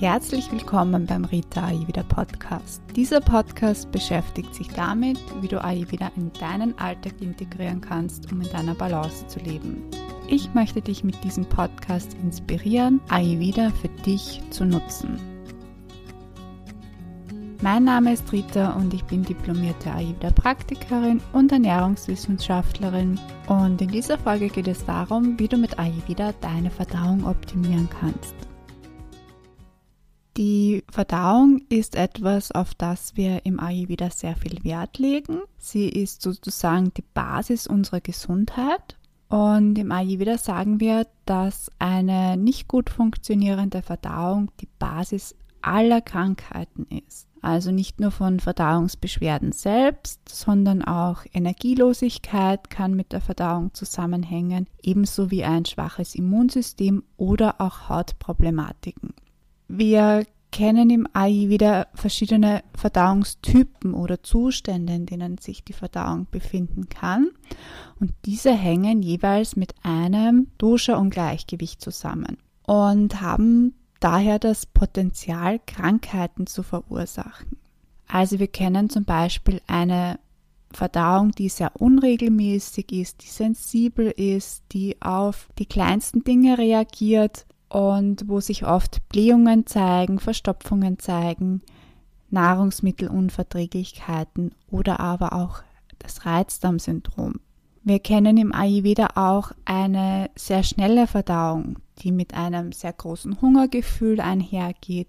Herzlich willkommen beim Rita Ayurveda Podcast. Dieser Podcast beschäftigt sich damit, wie du Ayurveda in deinen Alltag integrieren kannst, um in deiner Balance zu leben. Ich möchte dich mit diesem Podcast inspirieren, Ayurveda für dich zu nutzen. Mein Name ist Rita und ich bin diplomierte Ayurveda-Praktikerin und Ernährungswissenschaftlerin. Und in dieser Folge geht es darum, wie du mit Ayurveda deine Verdauung optimieren kannst. Die Verdauung ist etwas, auf das wir im Ayurveda sehr viel Wert legen. Sie ist sozusagen die Basis unserer Gesundheit. Und im Ayurveda sagen wir, dass eine nicht gut funktionierende Verdauung die Basis aller Krankheiten ist. Also nicht nur von Verdauungsbeschwerden selbst, sondern auch Energielosigkeit kann mit der Verdauung zusammenhängen, ebenso wie ein schwaches Immunsystem oder auch Hautproblematiken. Wir kennen im Ayurveda verschiedene Verdauungstypen oder Zustände, in denen sich die Verdauung befinden kann. Und diese hängen jeweils mit einem Dosha-Ungleichgewicht zusammen und haben daher das Potenzial, Krankheiten zu verursachen. Also wir kennen zum Beispiel eine Verdauung, die sehr unregelmäßig ist, die sensibel ist, die auf die kleinsten Dinge reagiert und wo sich oft Blähungen zeigen, Verstopfungen zeigen, Nahrungsmittelunverträglichkeiten oder aber auch das Reizdarmsyndrom. Wir kennen im Ayurveda auch eine sehr schnelle Verdauung, die mit einem sehr großen Hungergefühl einhergeht,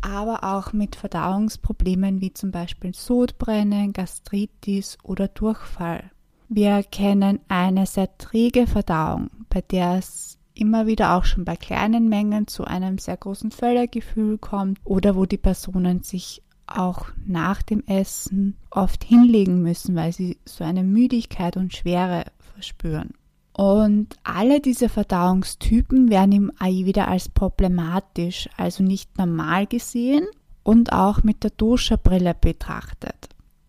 aber auch mit Verdauungsproblemen wie zum Beispiel Sodbrennen, Gastritis oder Durchfall. Wir kennen eine sehr träge Verdauung, bei der es immer wieder auch schon bei kleinen Mengen zu einem sehr großen Völlergefühl kommt oder wo die Personen sich auch nach dem Essen oft hinlegen müssen, weil sie so eine Müdigkeit und Schwere verspüren. Und alle diese Verdauungstypen werden im Ayurveda als problematisch, also nicht normal gesehen und auch mit der Dosha-Brille betrachtet.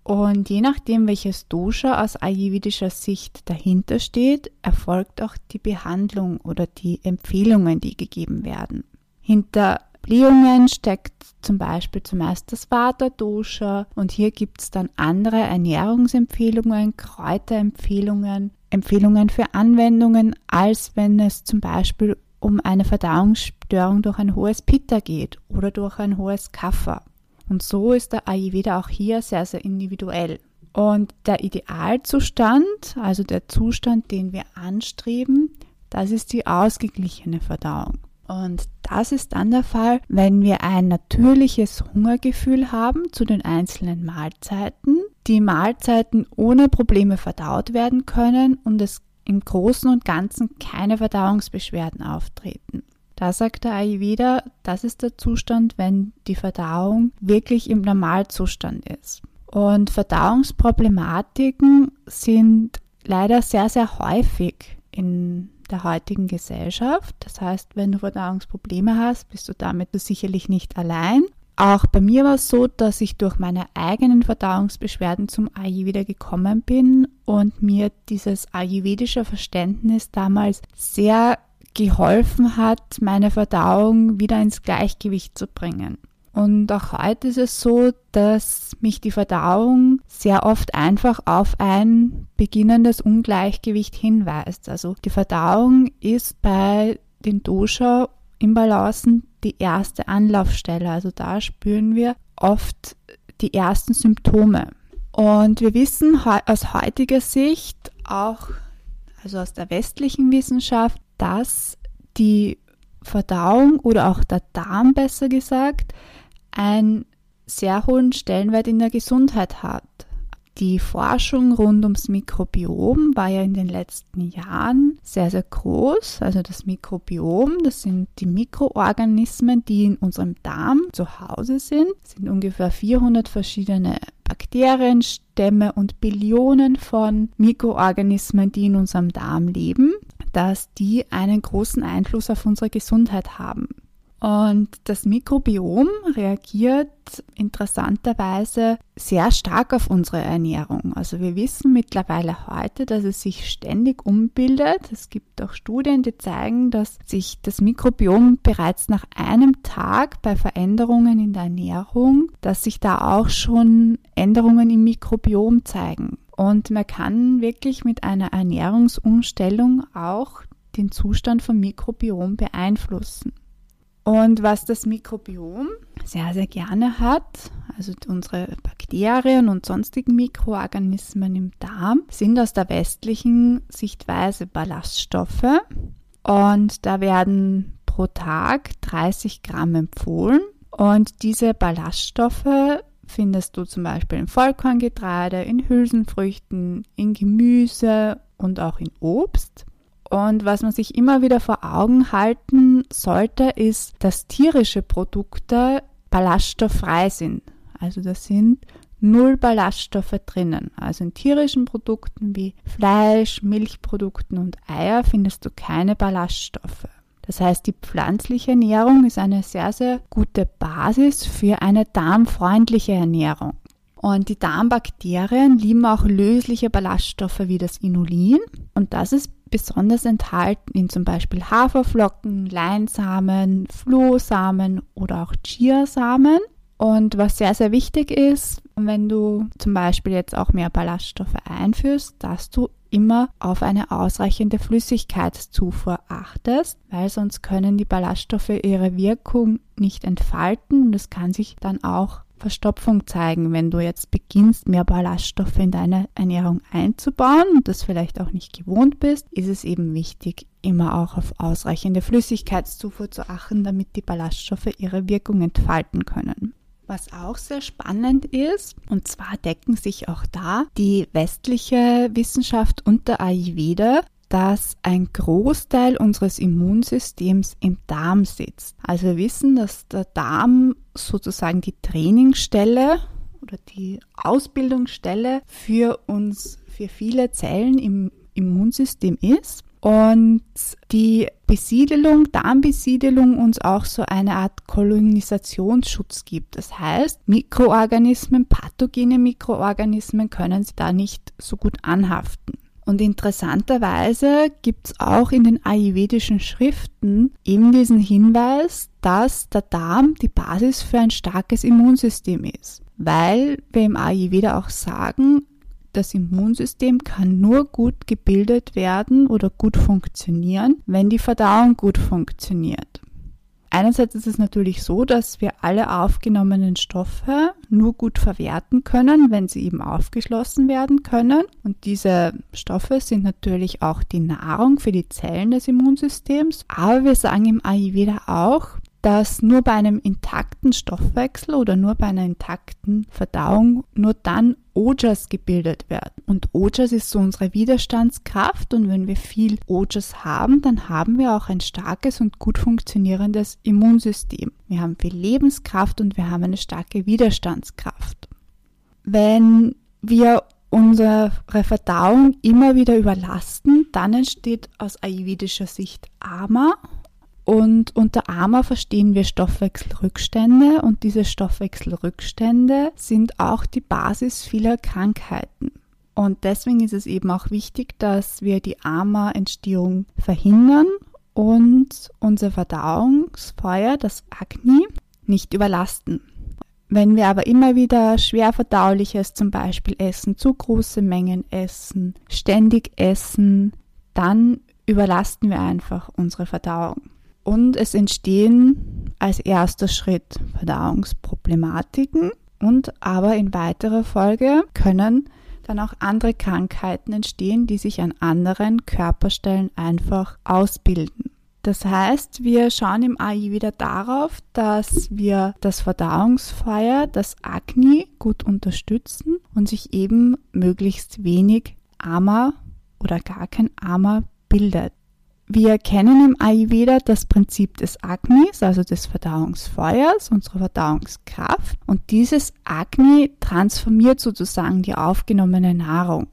Und je nachdem, welches Dosha aus ayurvedischer Sicht dahinter steht, erfolgt auch die Behandlung oder die Empfehlungen, die gegeben werden. Hinter Blähungen steckt zum Beispiel zumeist das Vata-Dosha und hier gibt es dann andere Ernährungsempfehlungen, Kräuterempfehlungen, Empfehlungen für Anwendungen, als wenn es zum Beispiel um eine Verdauungsstörung durch ein hohes Pitta geht oder durch ein hohes Kapha. Und so ist der Ayurveda auch hier sehr, sehr individuell. Und der Idealzustand, also der Zustand, den wir anstreben, das ist die ausgeglichene Verdauung. Und das ist dann der Fall, wenn wir ein natürliches Hungergefühl haben zu den einzelnen Mahlzeiten, die Mahlzeiten ohne Probleme verdaut werden können und es im Großen und Ganzen keine Verdauungsbeschwerden auftreten. Da sagt der Ayurveda, das ist der Zustand, wenn die Verdauung wirklich im Normalzustand ist. Und Verdauungsproblematiken sind leider sehr, sehr häufig in der heutigen Gesellschaft. Das heißt, wenn du Verdauungsprobleme hast, bist du damit sicherlich nicht allein. Auch bei mir war es so, dass ich durch meine eigenen Verdauungsbeschwerden zum Ayurveda gekommen bin und mir dieses ayurvedische Verständnis damals sehr geholfen hat, meine Verdauung wieder ins Gleichgewicht zu bringen. Und auch heute ist es so, dass mich die Verdauung sehr oft einfach auf ein beginnendes Ungleichgewicht hinweist. Also die Verdauung ist bei den Dosha-Imbalancen die erste Anlaufstelle. Also da spüren wir oft die ersten Symptome. Und wir wissen aus heutiger Sicht, auch also aus der westlichen Wissenschaft, dass die Verdauung oder auch der Darm besser gesagt einen sehr hohen Stellenwert in der Gesundheit hat. Die Forschung rund ums Mikrobiom war ja in den letzten Jahren sehr, sehr groß. Also das Mikrobiom, das sind die Mikroorganismen, die in unserem Darm zu Hause sind. Das sind ungefähr 400 verschiedene Bakterienstämme und Billionen von Mikroorganismen, die in unserem Darm leben, dass die einen großen Einfluss auf unsere Gesundheit haben. Und das Mikrobiom reagiert interessanterweise sehr stark auf unsere Ernährung. Also wir wissen mittlerweile heute, dass es sich ständig umbildet. Es gibt auch Studien, die zeigen, dass sich das Mikrobiom bereits nach einem Tag bei Veränderungen in der Ernährung, dass sich da auch schon Änderungen im Mikrobiom zeigen. Und man kann wirklich mit einer Ernährungsumstellung auch den Zustand vom Mikrobiom beeinflussen. Und was das Mikrobiom sehr, sehr gerne hat, also unsere Bakterien und sonstigen Mikroorganismen im Darm, sind aus der westlichen Sichtweise Ballaststoffe. Und da werden pro Tag 30 Gramm empfohlen. Und diese Ballaststoffe findest du zum Beispiel in Vollkorngetreide, in Hülsenfrüchten, in Gemüse und auch in Obst. Und was man sich immer wieder vor Augen halten sollte, ist, dass tierische Produkte ballaststofffrei sind. Also da sind null Ballaststoffe drinnen. Also in tierischen Produkten wie Fleisch, Milchprodukten und Eier findest du keine Ballaststoffe. Das heißt, die pflanzliche Ernährung ist eine sehr, sehr gute Basis für eine darmfreundliche Ernährung. Und die Darmbakterien lieben auch lösliche Ballaststoffe wie das Inulin. Und das ist besonders enthalten in zum Beispiel Haferflocken, Leinsamen, Flohsamen oder auch Chiasamen. Und was sehr, sehr wichtig ist, wenn du zum Beispiel jetzt auch mehr Ballaststoffe einführst, dass du immer auf eine ausreichende Flüssigkeitszufuhr achtest, weil sonst können die Ballaststoffe ihre Wirkung nicht entfalten und es kann sich dann auch Verstopfung zeigen, wenn du jetzt beginnst, mehr Ballaststoffe in deine Ernährung einzubauen und das vielleicht auch nicht gewohnt bist, ist es eben wichtig, immer auch auf ausreichende Flüssigkeitszufuhr zu achten, damit die Ballaststoffe ihre Wirkung entfalten können. Was auch sehr spannend ist, und zwar decken sich auch da die westliche Wissenschaft und der Ayurveda dass ein Großteil unseres Immunsystems im Darm sitzt. Also wir wissen, dass der Darm sozusagen die Trainingsstelle oder die Ausbildungsstelle für uns, für viele Zellen im Immunsystem ist. Und die Besiedelung, Darmbesiedelung uns auch so eine Art Kolonisationsschutz gibt. Das heißt, Mikroorganismen, pathogene Mikroorganismen können sie da nicht so gut anhaften. Und interessanterweise gibt es auch in den ayurvedischen Schriften eben diesen Hinweis, dass der Darm die Basis für ein starkes Immunsystem ist. Weil wir im Ayurveda auch sagen, das Immunsystem kann nur gut gebildet werden oder gut funktionieren, wenn die Verdauung gut funktioniert. Einerseits ist es natürlich so, dass wir alle aufgenommenen Stoffe nur gut verwerten können, wenn sie eben aufgeschlossen werden können. Und diese Stoffe sind natürlich auch die Nahrung für die Zellen des Immunsystems. Aber wir sagen im Ayurveda auch, dass nur bei einem intakten Stoffwechsel oder nur bei einer intakten Verdauung nur dann Ojas gebildet werden. Und Ojas ist so unsere Widerstandskraft und wenn wir viel Ojas haben, dann haben wir auch ein starkes und gut funktionierendes Immunsystem. Wir haben viel Lebenskraft und wir haben eine starke Widerstandskraft. Wenn wir unsere Verdauung immer wieder überlasten, dann entsteht aus ayurvedischer Sicht Ama und unter AMA verstehen wir Stoffwechselrückstände und diese Stoffwechselrückstände sind auch die Basis vieler Krankheiten. Und deswegen ist es eben auch wichtig, dass wir die AMA-Entstehung verhindern und unser Verdauungsfeuer, das Agni, nicht überlasten. Wenn wir aber immer wieder schwer verdauliches zum Beispiel essen, zu große Mengen essen, ständig essen, dann überlasten wir einfach unsere Verdauung. Und es entstehen als erster Schritt Verdauungsproblematiken und aber in weiterer Folge können dann auch andere Krankheiten entstehen, die sich an anderen Körperstellen einfach ausbilden. Das heißt, wir schauen im AI wieder darauf, dass wir das Verdauungsfeuer, das Agni gut unterstützen und sich eben möglichst wenig Ama oder gar kein Ama bildet. Wir kennen im Ayurveda das Prinzip des Agnis, also des Verdauungsfeuers, unserer Verdauungskraft. Und dieses Agni transformiert sozusagen die aufgenommene Nahrung,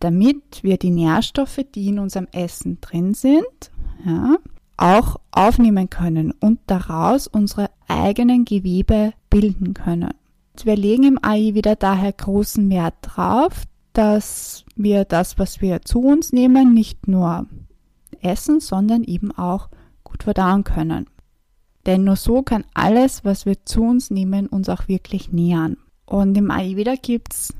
damit wir die Nährstoffe, die in unserem Essen drin sind, ja, auch aufnehmen können und daraus unsere eigenen Gewebe bilden können. Wir legen im Ayurveda daher großen Wert drauf, dass wir das, was wir zu uns nehmen, nicht nur essen, sondern eben auch gut verdauen können. Denn nur so kann alles, was wir zu uns nehmen, uns auch wirklich nähern. Und im Ayurveda gibt's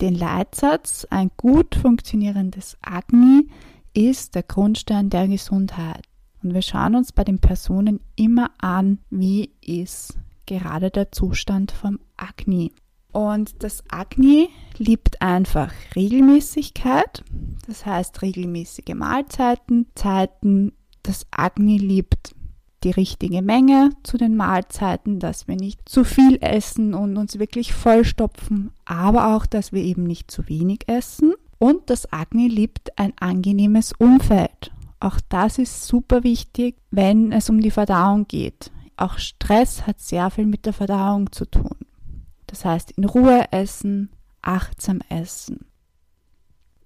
den Leitsatz, ein gut funktionierendes Agni ist der Grundstein der Gesundheit. Und wir schauen uns bei den Personen immer an, wie ist gerade der Zustand vom Agni. Und das Agni liebt einfach Regelmäßigkeit, das heißt regelmäßige Mahlzeiten, Zeiten. Das Agni liebt die richtige Menge zu den Mahlzeiten, dass wir nicht zu viel essen und uns wirklich vollstopfen, aber auch, dass wir eben nicht zu wenig essen. Und das Agni liebt ein angenehmes Umfeld. Auch das ist super wichtig, wenn es um die Verdauung geht. Auch Stress hat sehr viel mit der Verdauung zu tun. Das heißt, in Ruhe essen, achtsam essen.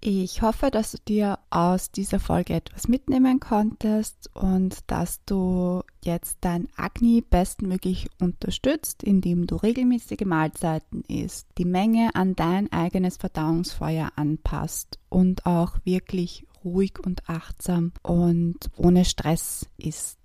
Ich hoffe, dass du dir aus dieser Folge etwas mitnehmen konntest und dass du jetzt dein Agni bestmöglich unterstützt, indem du regelmäßige Mahlzeiten isst, die Menge an dein eigenes Verdauungsfeuer anpasst und auch wirklich ruhig und achtsam und ohne Stress isst.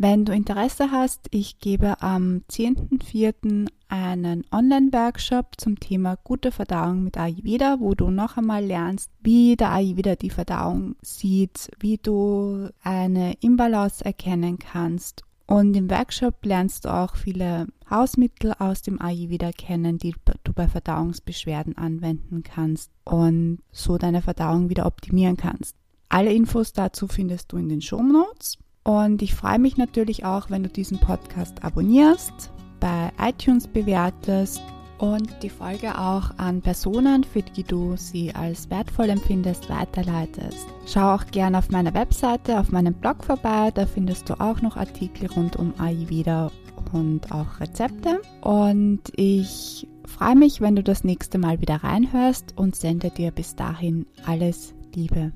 Wenn du Interesse hast, ich gebe am 10.04. einen Online-Workshop zum Thema gute Verdauung mit Ayurveda, wo du noch einmal lernst, wie der Ayurveda die Verdauung sieht, wie du eine Imbalance erkennen kannst. Und im Workshop lernst du auch viele Hausmittel aus dem Ayurveda kennen, die du bei Verdauungsbeschwerden anwenden kannst und so deine Verdauung wieder optimieren kannst. Alle Infos dazu findest du in den Show Notes. Und ich freue mich natürlich auch, wenn du diesen Podcast abonnierst, bei iTunes bewertest und die Folge auch an Personen, für die du sie als wertvoll empfindest, weiterleitest. Schau auch gerne auf meiner Webseite, auf meinem Blog vorbei, da findest du auch noch Artikel rund um Ayurveda und auch Rezepte. Und ich freue mich, wenn du das nächste Mal wieder reinhörst und sende dir bis dahin alles Liebe.